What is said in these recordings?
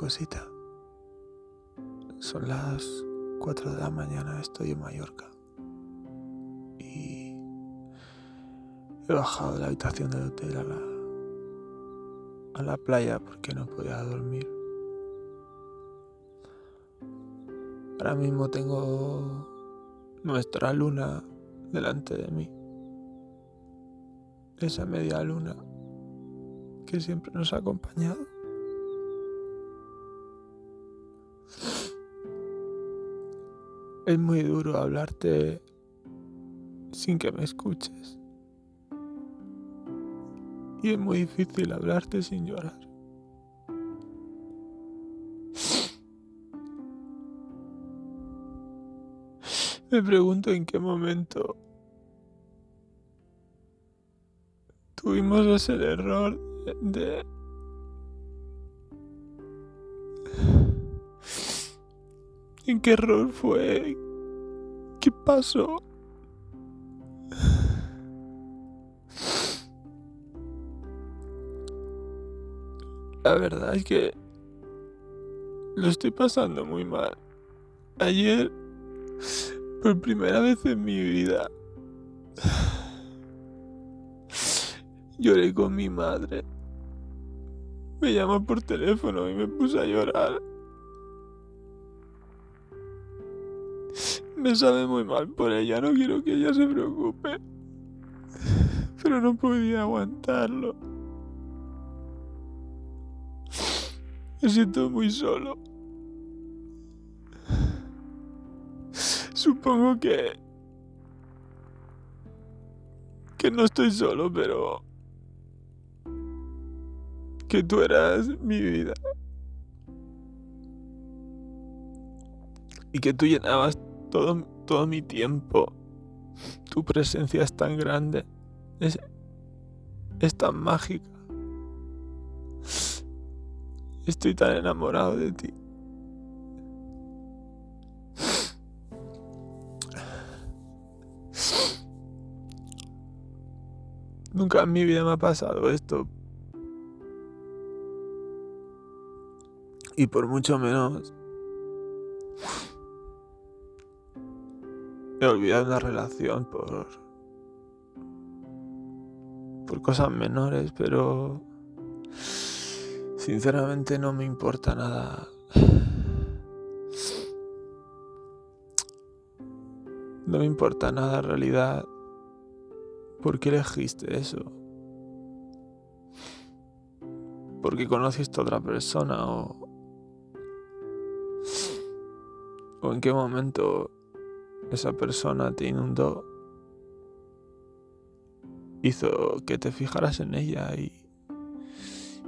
cosita. Son las 4 de la mañana, estoy en Mallorca. Y he bajado de la habitación del hotel a la, a la playa porque no podía dormir. Ahora mismo tengo nuestra luna delante de mí. Esa media luna que siempre nos ha acompañado. Es muy duro hablarte sin que me escuches. Y es muy difícil hablarte sin llorar. Me pregunto en qué momento tuvimos ese error de... ¿En qué error fue? ¿Qué pasó? La verdad es que lo estoy pasando muy mal. Ayer, por primera vez en mi vida, lloré con mi madre. Me llamó por teléfono y me puse a llorar. Me sabe muy mal por ella, no quiero que ella se preocupe. Pero no podía aguantarlo. Me siento muy solo. Supongo que... que no estoy solo, pero... que tú eras mi vida. Y que tú llenabas todo, todo mi tiempo. Tu presencia es tan grande. Es, es tan mágica. Estoy tan enamorado de ti. Nunca en mi vida me ha pasado esto. Y por mucho menos he olvidado una relación por por cosas menores, pero sinceramente no me importa nada. No me importa nada en realidad. ¿Por qué elegiste eso? ¿Porque conociste a otra persona o... ¿O en qué momento esa persona te inundó? Hizo que te fijaras en ella y,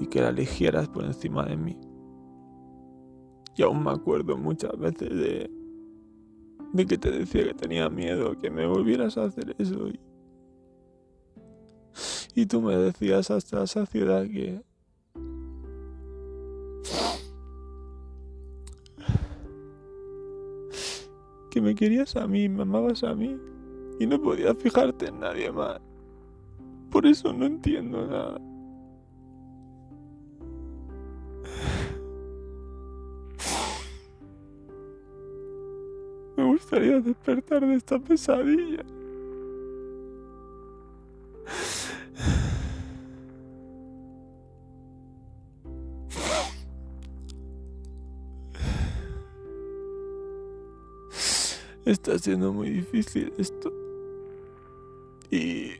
y que la eligieras por encima de mí. Y aún me acuerdo muchas veces de, de que te decía que tenía miedo, que me volvieras a hacer eso. Y, y tú me decías hasta la saciedad que... Que me querías a mí, me amabas a mí. Y no podías fijarte en nadie más. Por eso no entiendo nada. Me gustaría despertar de esta pesadilla. Está siendo muy difícil esto. Y...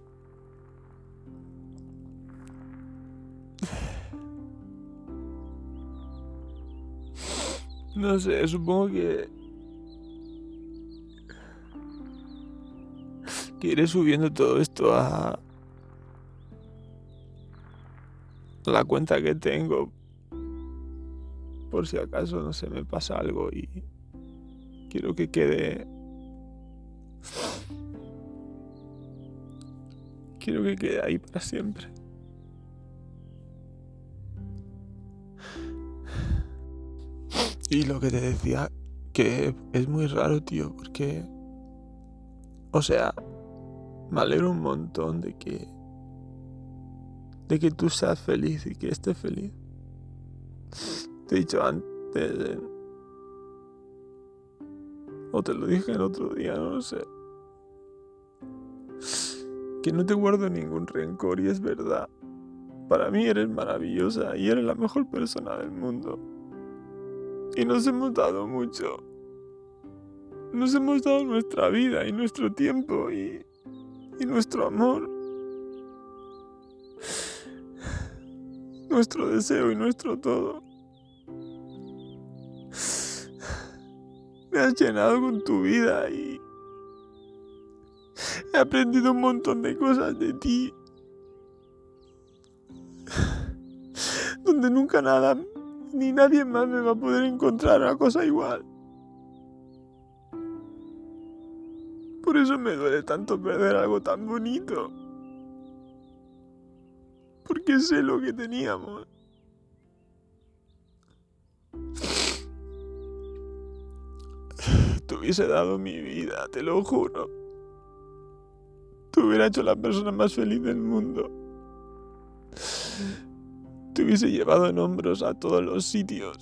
No sé, supongo que... Que iré subiendo todo esto a... La cuenta que tengo. Por si acaso no se me pasa algo y... Quiero que quede Quiero que quede ahí para siempre. Y lo que te decía, que es muy raro, tío, porque... O sea, me alegro un montón de que... De que tú seas feliz y que estés feliz. te he dicho antes, te lo dije el otro día, no lo sé. Que no te guardo ningún rencor y es verdad. Para mí eres maravillosa y eres la mejor persona del mundo. Y nos hemos dado mucho. Nos hemos dado nuestra vida y nuestro tiempo y, y nuestro amor. Nuestro deseo y nuestro todo. Me has llenado con tu vida y he aprendido un montón de cosas de ti. Donde nunca nada ni nadie más me va a poder encontrar una cosa igual. Por eso me duele tanto perder algo tan bonito. Porque sé lo que teníamos. Te hubiese dado mi vida, te lo juro. Te hubiera hecho la persona más feliz del mundo. Te hubiese llevado en hombros a todos los sitios.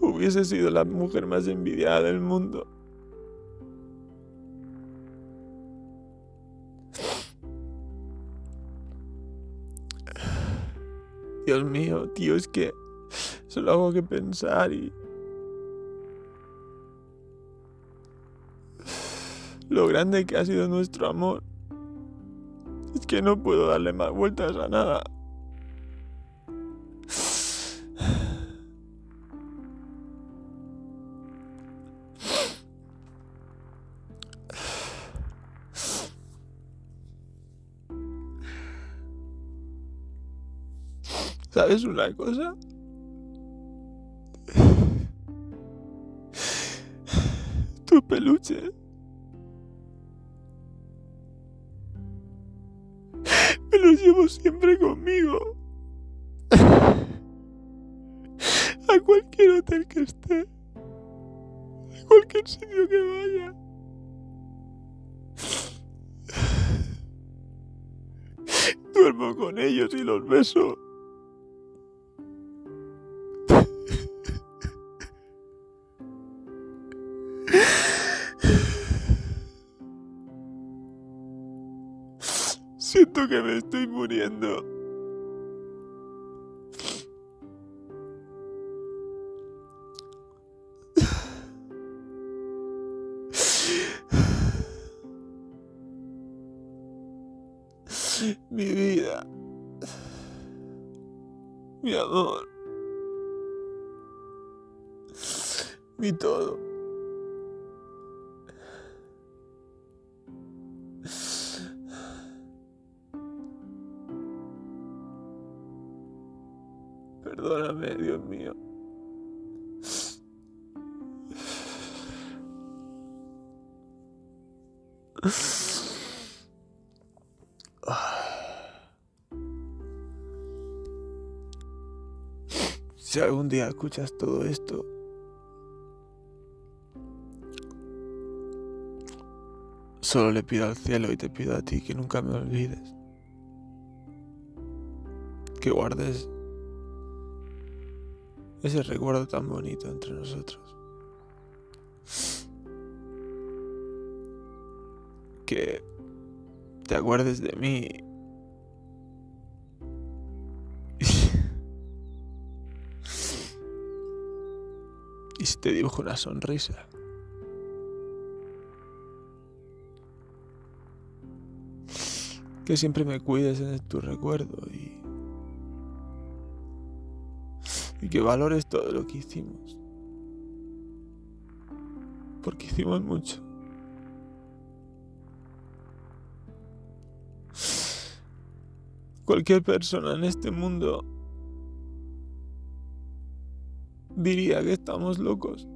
Hubiese sido la mujer más envidiada del mundo. Dios mío, tío, es que solo hago que pensar y... Lo grande que ha sido nuestro amor. Es que no puedo darle más vueltas a nada. ¿Sabes una cosa? Tu peluche. Me los llevo siempre conmigo. A cualquier hotel que esté. A cualquier sitio que vaya. Duermo con ellos y los beso. Siento que me estoy muriendo. Mi vida. Mi amor. Mi todo. Si algún día escuchas todo esto, solo le pido al cielo y te pido a ti que nunca me olvides. Que guardes ese recuerdo tan bonito entre nosotros. Que te acuerdes de mí. Y si te dibujo una sonrisa. Que siempre me cuides en tu recuerdo y y que valores todo lo que hicimos. Porque hicimos mucho. Cualquier persona en este mundo diría que estamos locos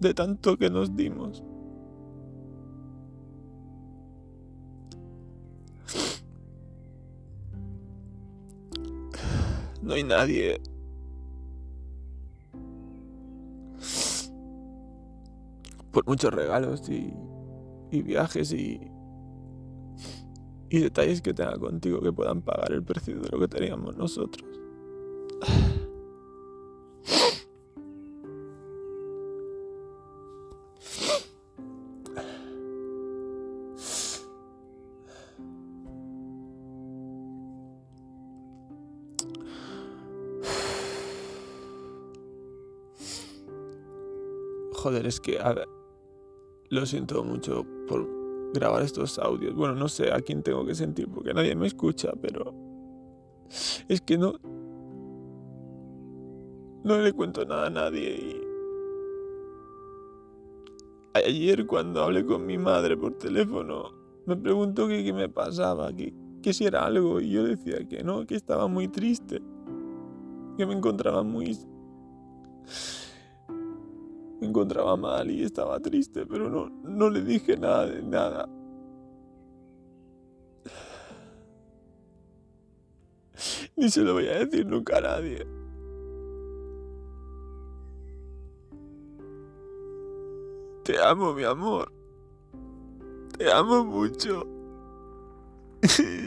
de tanto que nos dimos. No hay nadie por muchos regalos y, y viajes y, y detalles que tenga contigo que puedan pagar el precio de lo que teníamos nosotros. Joder, es que a ver, lo siento mucho por grabar estos audios. Bueno, no sé a quién tengo que sentir porque nadie me escucha, pero es que no no le cuento nada a nadie y ayer cuando hablé con mi madre por teléfono me preguntó que qué me pasaba, que, que si era algo y yo decía que no, que estaba muy triste, que me encontraba muy me encontraba mal y estaba triste, pero no, no le dije nada de nada. Ni se lo voy a decir nunca a nadie. Te amo, mi amor. Te amo mucho.